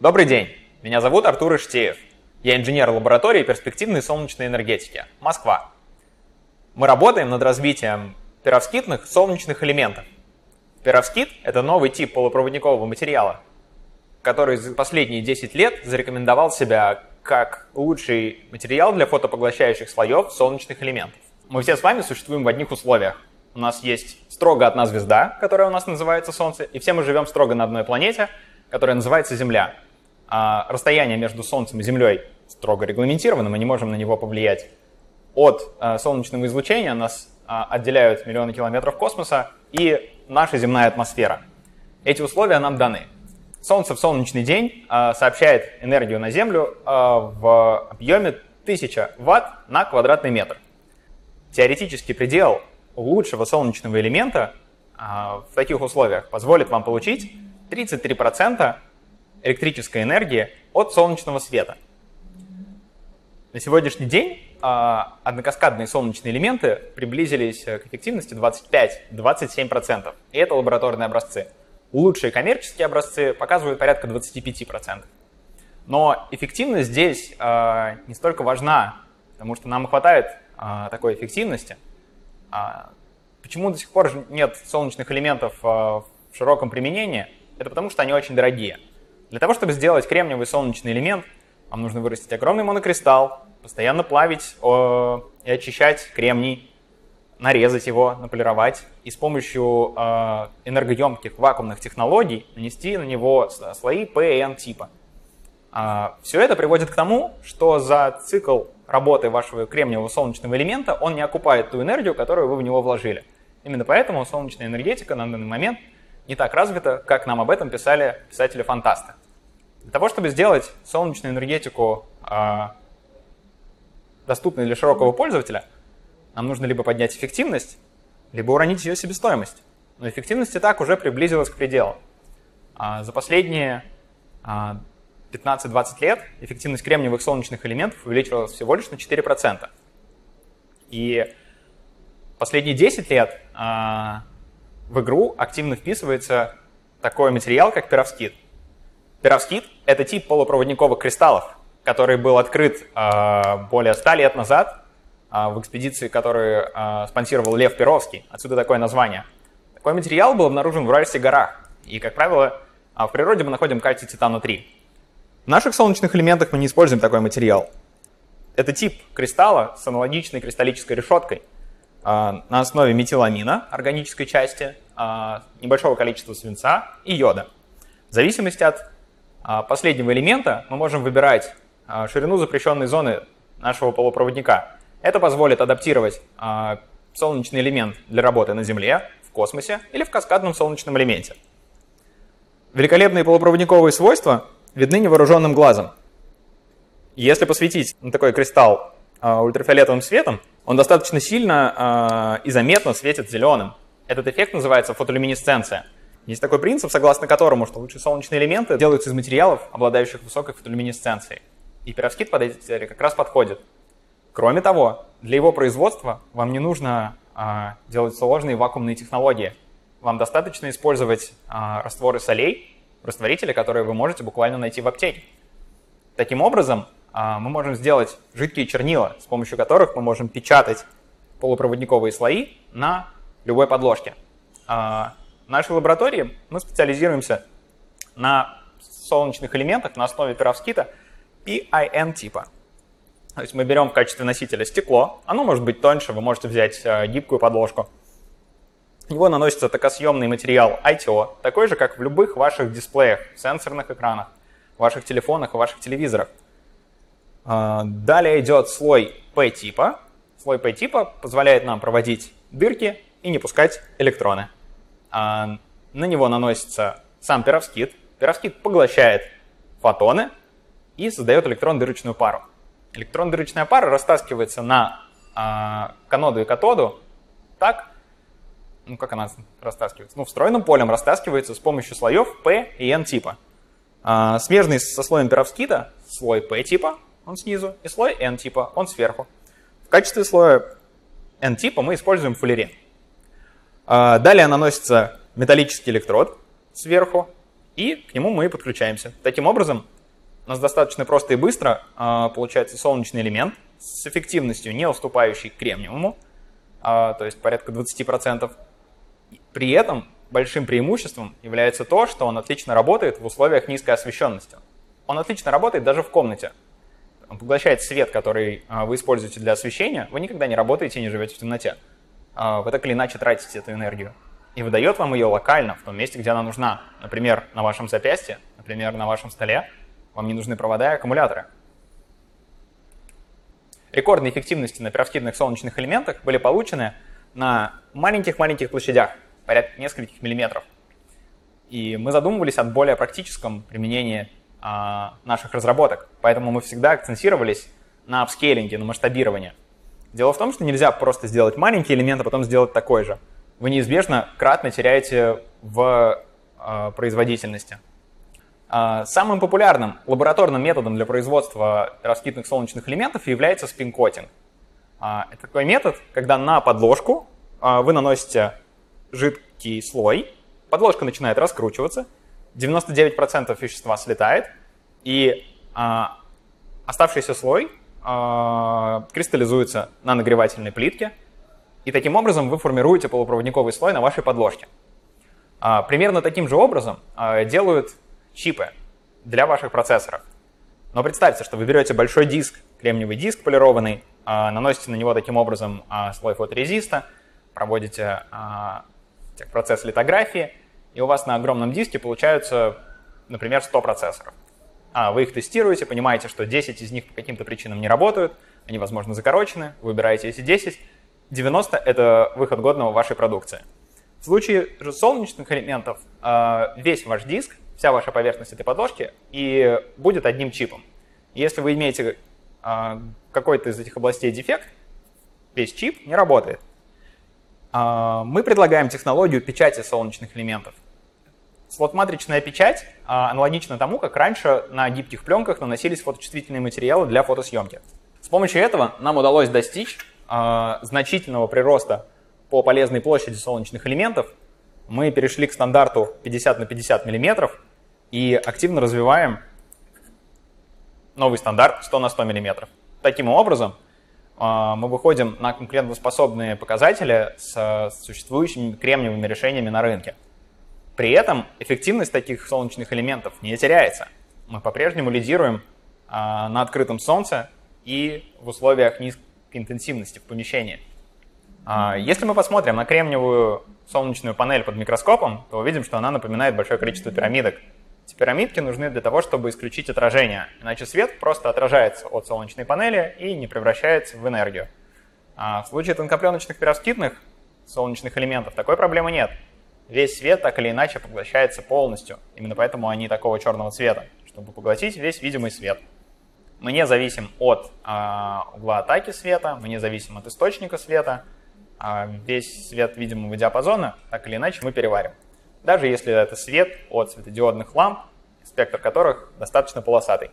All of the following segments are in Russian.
Добрый день, меня зовут Артур Иштеев. Я инженер лаборатории перспективной солнечной энергетики, Москва. Мы работаем над развитием перовскитных солнечных элементов. Перовскит – это новый тип полупроводникового материала, который за последние 10 лет зарекомендовал себя как лучший материал для фотопоглощающих слоев солнечных элементов. Мы все с вами существуем в одних условиях. У нас есть строго одна звезда, которая у нас называется Солнце, и все мы живем строго на одной планете, которая называется Земля. А расстояние между Солнцем и Землей строго регламентировано, мы не можем на него повлиять. От а, солнечного излучения нас а, отделяют миллионы километров космоса и наша земная атмосфера. Эти условия нам даны. Солнце в солнечный день а, сообщает энергию на Землю а, в объеме 1000 Вт на квадратный метр. Теоретический предел лучшего солнечного элемента а, в таких условиях позволит вам получить 33% электрической энергии от солнечного света. На сегодняшний день а, однокаскадные солнечные элементы приблизились к эффективности 25-27%. И это лабораторные образцы. Лучшие коммерческие образцы показывают порядка 25%. Но эффективность здесь а, не столько важна, потому что нам хватает такой эффективности. Почему до сих пор нет солнечных элементов в широком применении? Это потому, что они очень дорогие. Для того, чтобы сделать кремниевый солнечный элемент, вам нужно вырастить огромный монокристалл, постоянно плавить и очищать кремний, нарезать его, наполировать и с помощью э, энергоемких вакуумных технологий нанести на него слои PN типа. А, все это приводит к тому, что за цикл работы вашего кремниевого солнечного элемента он не окупает ту энергию, которую вы в него вложили. Именно поэтому солнечная энергетика на данный момент не так развита, как нам об этом писали писатели-фантасты. Для того, чтобы сделать солнечную энергетику э, доступной для широкого пользователя, нам нужно либо поднять эффективность, либо уронить ее себестоимость. Но эффективность и так уже приблизилась к пределу. А за последние а, 15-20 лет эффективность кремниевых солнечных элементов увеличилась всего лишь на 4%. И последние 10 лет а, в игру активно вписывается такой материал, как перовскит. Перовскит — это тип полупроводниковых кристаллов, который был открыт э, более 100 лет назад э, в экспедиции, которую э, спонсировал Лев Перовский. Отсюда такое название. Такой материал был обнаружен в Уральских горах. И, как правило, в природе мы находим кальций титана-3. В наших солнечных элементах мы не используем такой материал. Это тип кристалла с аналогичной кристаллической решеткой на основе метиламина, органической части, небольшого количества свинца и йода. В зависимости от а, последнего элемента мы можем выбирать а, ширину запрещенной зоны нашего полупроводника. Это позволит адаптировать а, солнечный элемент для работы на Земле, в космосе или в каскадном солнечном элементе. Великолепные полупроводниковые свойства видны невооруженным глазом. Если посветить на такой кристалл ультрафиолетовым светом, он достаточно сильно и заметно светит зеленым. Этот эффект называется фотолюминесценция. Есть такой принцип, согласно которому, что лучшие солнечные элементы делаются из материалов, обладающих высокой фотолюминесценцией. И перовскит под эти цели как раз подходит. Кроме того, для его производства вам не нужно а, делать сложные вакуумные технологии. Вам достаточно использовать а, растворы солей, растворители, которые вы можете буквально найти в аптеке. Таким образом, а, мы можем сделать жидкие чернила, с помощью которых мы можем печатать полупроводниковые слои на любой подложке. А, в нашей лаборатории мы специализируемся на солнечных элементах на основе перовскита PIN типа. То есть мы берем в качестве носителя стекло, оно может быть тоньше, вы можете взять э, гибкую подложку. Его наносится токосъемный материал ITO, такой же, как в любых ваших дисплеях, сенсорных экранах, ваших телефонах и ваших телевизорах. Э, далее идет слой P-типа. Слой P-типа позволяет нам проводить дырки и не пускать электроны. А, на него наносится сам перовскит. Перовскит поглощает фотоны и создает электрон-дырочную пару. Электрон-дырочная пара растаскивается на а, каноду и катоду так, ну как она растаскивается? Ну, встроенным полем растаскивается с помощью слоев P и N типа. А, смежный со слоем перовскита слой P типа, он снизу, и слой N типа, он сверху. В качестве слоя N типа мы используем фуллерен. А, далее наносится металлический электрод, сверху, и к нему мы подключаемся. Таким образом, у нас достаточно просто и быстро э, получается солнечный элемент с эффективностью, не уступающей кремниевому, то есть порядка 20%. При этом большим преимуществом является то, что он отлично работает в условиях низкой освещенности. Он отлично работает даже в комнате. Он поглощает свет, который э, вы используете для освещения. Вы никогда не работаете и не живете в темноте. Э, вы так или иначе тратите эту энергию. И выдает вам ее локально, в том месте, где она нужна. Например, на вашем запястье, например, на вашем столе. Вам не нужны провода и аккумуляторы. Рекордные эффективности на перовскитных солнечных элементах были получены на маленьких-маленьких площадях, порядка нескольких миллиметров. И мы задумывались о более практическом применении а, наших разработок, поэтому мы всегда акцентировались на апскейлинге, на масштабировании. Дело в том, что нельзя просто сделать маленький элемент, а потом сделать такой же. Вы неизбежно кратно теряете в э, производительности. Э, самым популярным лабораторным методом для производства раскидных солнечных элементов является спин-коттинг. Э, это такой метод, когда на подложку э, вы наносите жидкий слой, подложка начинает раскручиваться, 99% вещества слетает, и э, оставшийся слой э, кристаллизуется на нагревательной плитке, и таким образом вы формируете полупроводниковый слой на вашей подложке. Э, примерно таким же образом э, делают чипы для ваших процессоров. Но представьте, что вы берете большой диск, кремниевый диск полированный, э, наносите на него таким образом э, слой фоторезиста, проводите э, процесс литографии, и у вас на огромном диске получаются, например, 100 процессоров. А вы их тестируете, понимаете, что 10 из них по каким-то причинам не работают, они, возможно, закорочены, выбираете эти 10, 90 — это выход годного вашей продукции. В случае же солнечных элементов а, весь ваш диск, вся ваша поверхность этой подложки и будет одним чипом. Если вы имеете а, какой-то из этих областей дефект, весь чип не работает. А, мы предлагаем технологию печати солнечных элементов. Слот-матричная печать а, аналогична тому, как раньше на гибких пленках наносились фоточувствительные материалы для фотосъемки. С помощью этого нам удалось достичь а, значительного прироста по полезной площади солнечных элементов. Мы перешли к стандарту 50 на 50 мм и активно развиваем новый стандарт 100 на 100 мм. Таким образом, мы выходим на конкурентоспособные показатели с существующими кремниевыми решениями на рынке. При этом эффективность таких солнечных элементов не теряется. Мы по-прежнему лидируем а, на открытом солнце и в условиях низкой интенсивности в помещении. А, если мы посмотрим на кремниевую солнечную панель под микроскопом, то увидим, что она напоминает большое количество пирамидок. Эти пирамидки нужны для того, чтобы исключить отражение, иначе свет просто отражается от солнечной панели и не превращается в энергию. А в случае тонкопленочных перовскитных солнечных элементов такой проблемы нет весь свет так или иначе поглощается полностью. Именно поэтому они такого черного цвета, чтобы поглотить весь видимый свет. Мы не зависим от э, угла атаки света, мы не зависим от источника света. А весь свет видимого диапазона так или иначе мы переварим. Даже если это свет от светодиодных ламп, спектр которых достаточно полосатый.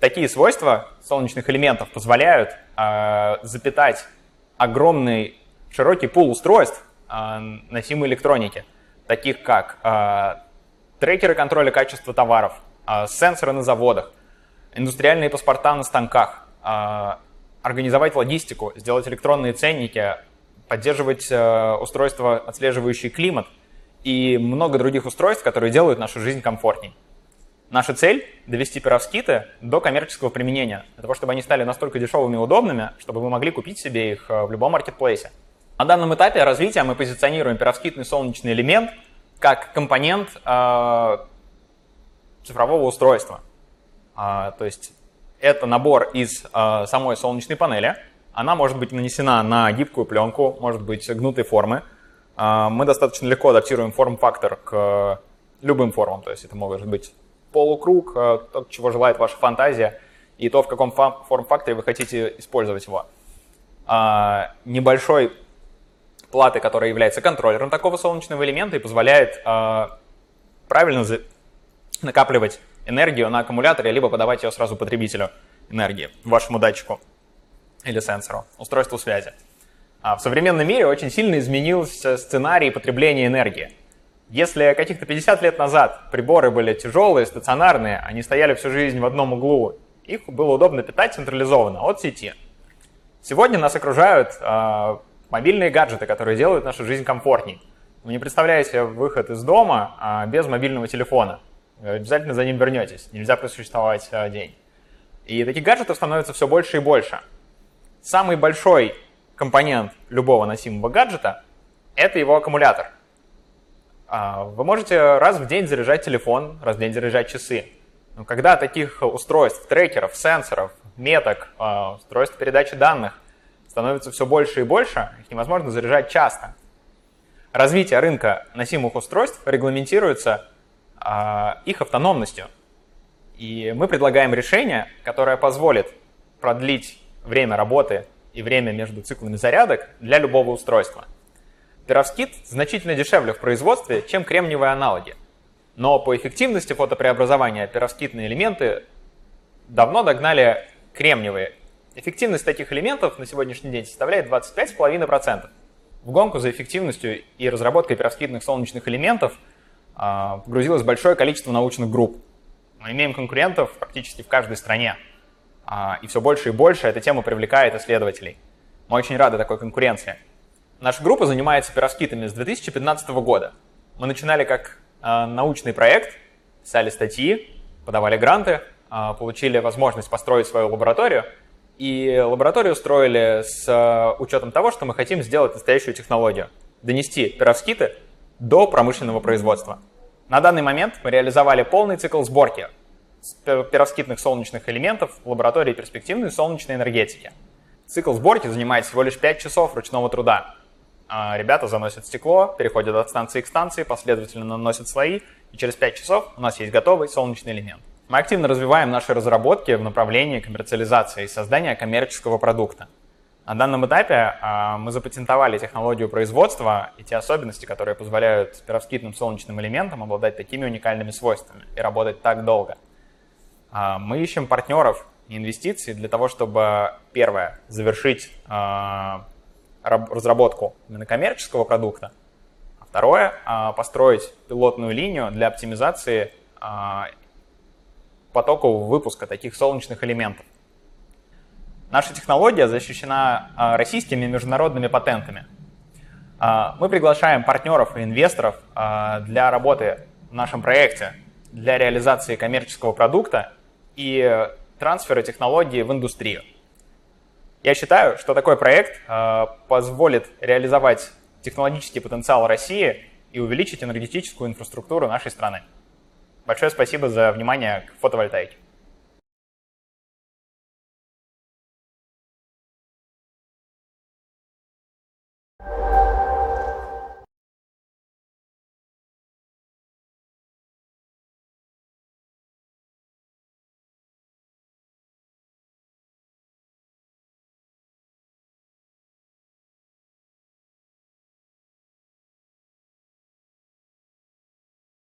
Такие свойства солнечных элементов позволяют э, запитать огромный широкий пул устройств э, носимой электроники – таких как э, трекеры контроля качества товаров, э, сенсоры на заводах, индустриальные паспорта на станках, э, организовать логистику, сделать электронные ценники, поддерживать э, устройства, отслеживающие климат и много других устройств, которые делают нашу жизнь комфортней. Наша цель – довести пировскиты до коммерческого применения, для того, чтобы они стали настолько дешевыми и удобными, чтобы вы могли купить себе их в любом маркетплейсе. На данном этапе развития мы позиционируем перовскитный солнечный элемент как компонент э, цифрового устройства. А, то есть это набор из э, самой солнечной панели. Она может быть нанесена на гибкую пленку, может быть гнутой формы. Э, мы достаточно легко адаптируем форм-фактор к любым формам. То есть это может быть полукруг, э, то, чего желает ваша фантазия, и то, в каком форм-факторе вы хотите использовать его. Э, небольшой платы, которая является контроллером такого солнечного элемента и позволяет э, правильно накапливать энергию на аккумуляторе, либо подавать ее сразу потребителю энергии, вашему датчику или сенсору, устройству связи. А в современном мире очень сильно изменился сценарий потребления энергии. Если каких-то 50 лет назад приборы были тяжелые, стационарные, они стояли всю жизнь в одном углу, их было удобно питать централизованно от сети. Сегодня нас окружают э, мобильные гаджеты, которые делают нашу жизнь комфортней. Вы не представляете выход из дома э, без мобильного телефона. Обязательно за ним вернетесь. Нельзя просуществовать э, день. И таких гаджетов становится все больше и больше. Самый большой компонент любого носимого гаджета – это его аккумулятор. Вы можете раз в день заряжать телефон, раз в день заряжать часы. Но когда таких устройств, трекеров, сенсоров, меток, устройств передачи данных становится все больше и больше, их невозможно заряжать часто. Развитие рынка носимых устройств регламентируется их автономностью – и мы предлагаем решение, которое позволит продлить время работы и время между циклами зарядок для любого устройства. Перовскит значительно дешевле в производстве, чем кремниевые аналоги. Но по эффективности фотопреобразования перовскитные элементы давно догнали кремниевые. Эффективность таких элементов на сегодняшний день составляет 25,5%. В гонку за эффективностью и разработкой перовскитных солнечных элементов а, погрузилось большое количество научных групп. Мы имеем конкурентов практически в каждой стране. А, и все больше и больше эта тема привлекает исследователей. Мы очень рады такой конкуренции. Наша группа занимается пироскитами с 2015 года. Мы начинали как а, научный проект, писали статьи, подавали гранты, а, получили возможность построить свою лабораторию. И лабораторию строили с учетом того, что мы хотим сделать настоящую технологию. Донести пироскиты до промышленного производства. На данный момент мы реализовали полный цикл сборки перовскитных солнечных элементов в лаборатории перспективной солнечной энергетики. Цикл сборки занимает всего лишь 5 часов ручного труда. А ребята заносят стекло, переходят от станции к станции, последовательно наносят слои, и через 5 часов у нас есть готовый солнечный элемент. Мы активно развиваем наши разработки в направлении коммерциализации и создания коммерческого продукта. На данном этапе а, мы запатентовали технологию производства и те особенности, которые позволяют перовскитным солнечным элементам обладать такими уникальными свойствами и работать так долго. А, мы ищем партнеров и инвестиций для того, чтобы, первое, завершить а, разработку именно коммерческого продукта, а второе, построить пилотную линию для оптимизации потокового выпуска таких солнечных элементов. Наша технология защищена а, российскими и международными патентами. А, мы приглашаем партнеров и инвесторов а, для работы в нашем проекте, для реализации коммерческого продукта и трансфера технологии в индустрию. Я считаю, что такой проект позволит реализовать технологический потенциал России и увеличить энергетическую инфраструктуру нашей страны. Большое спасибо за внимание к фотовольтаике.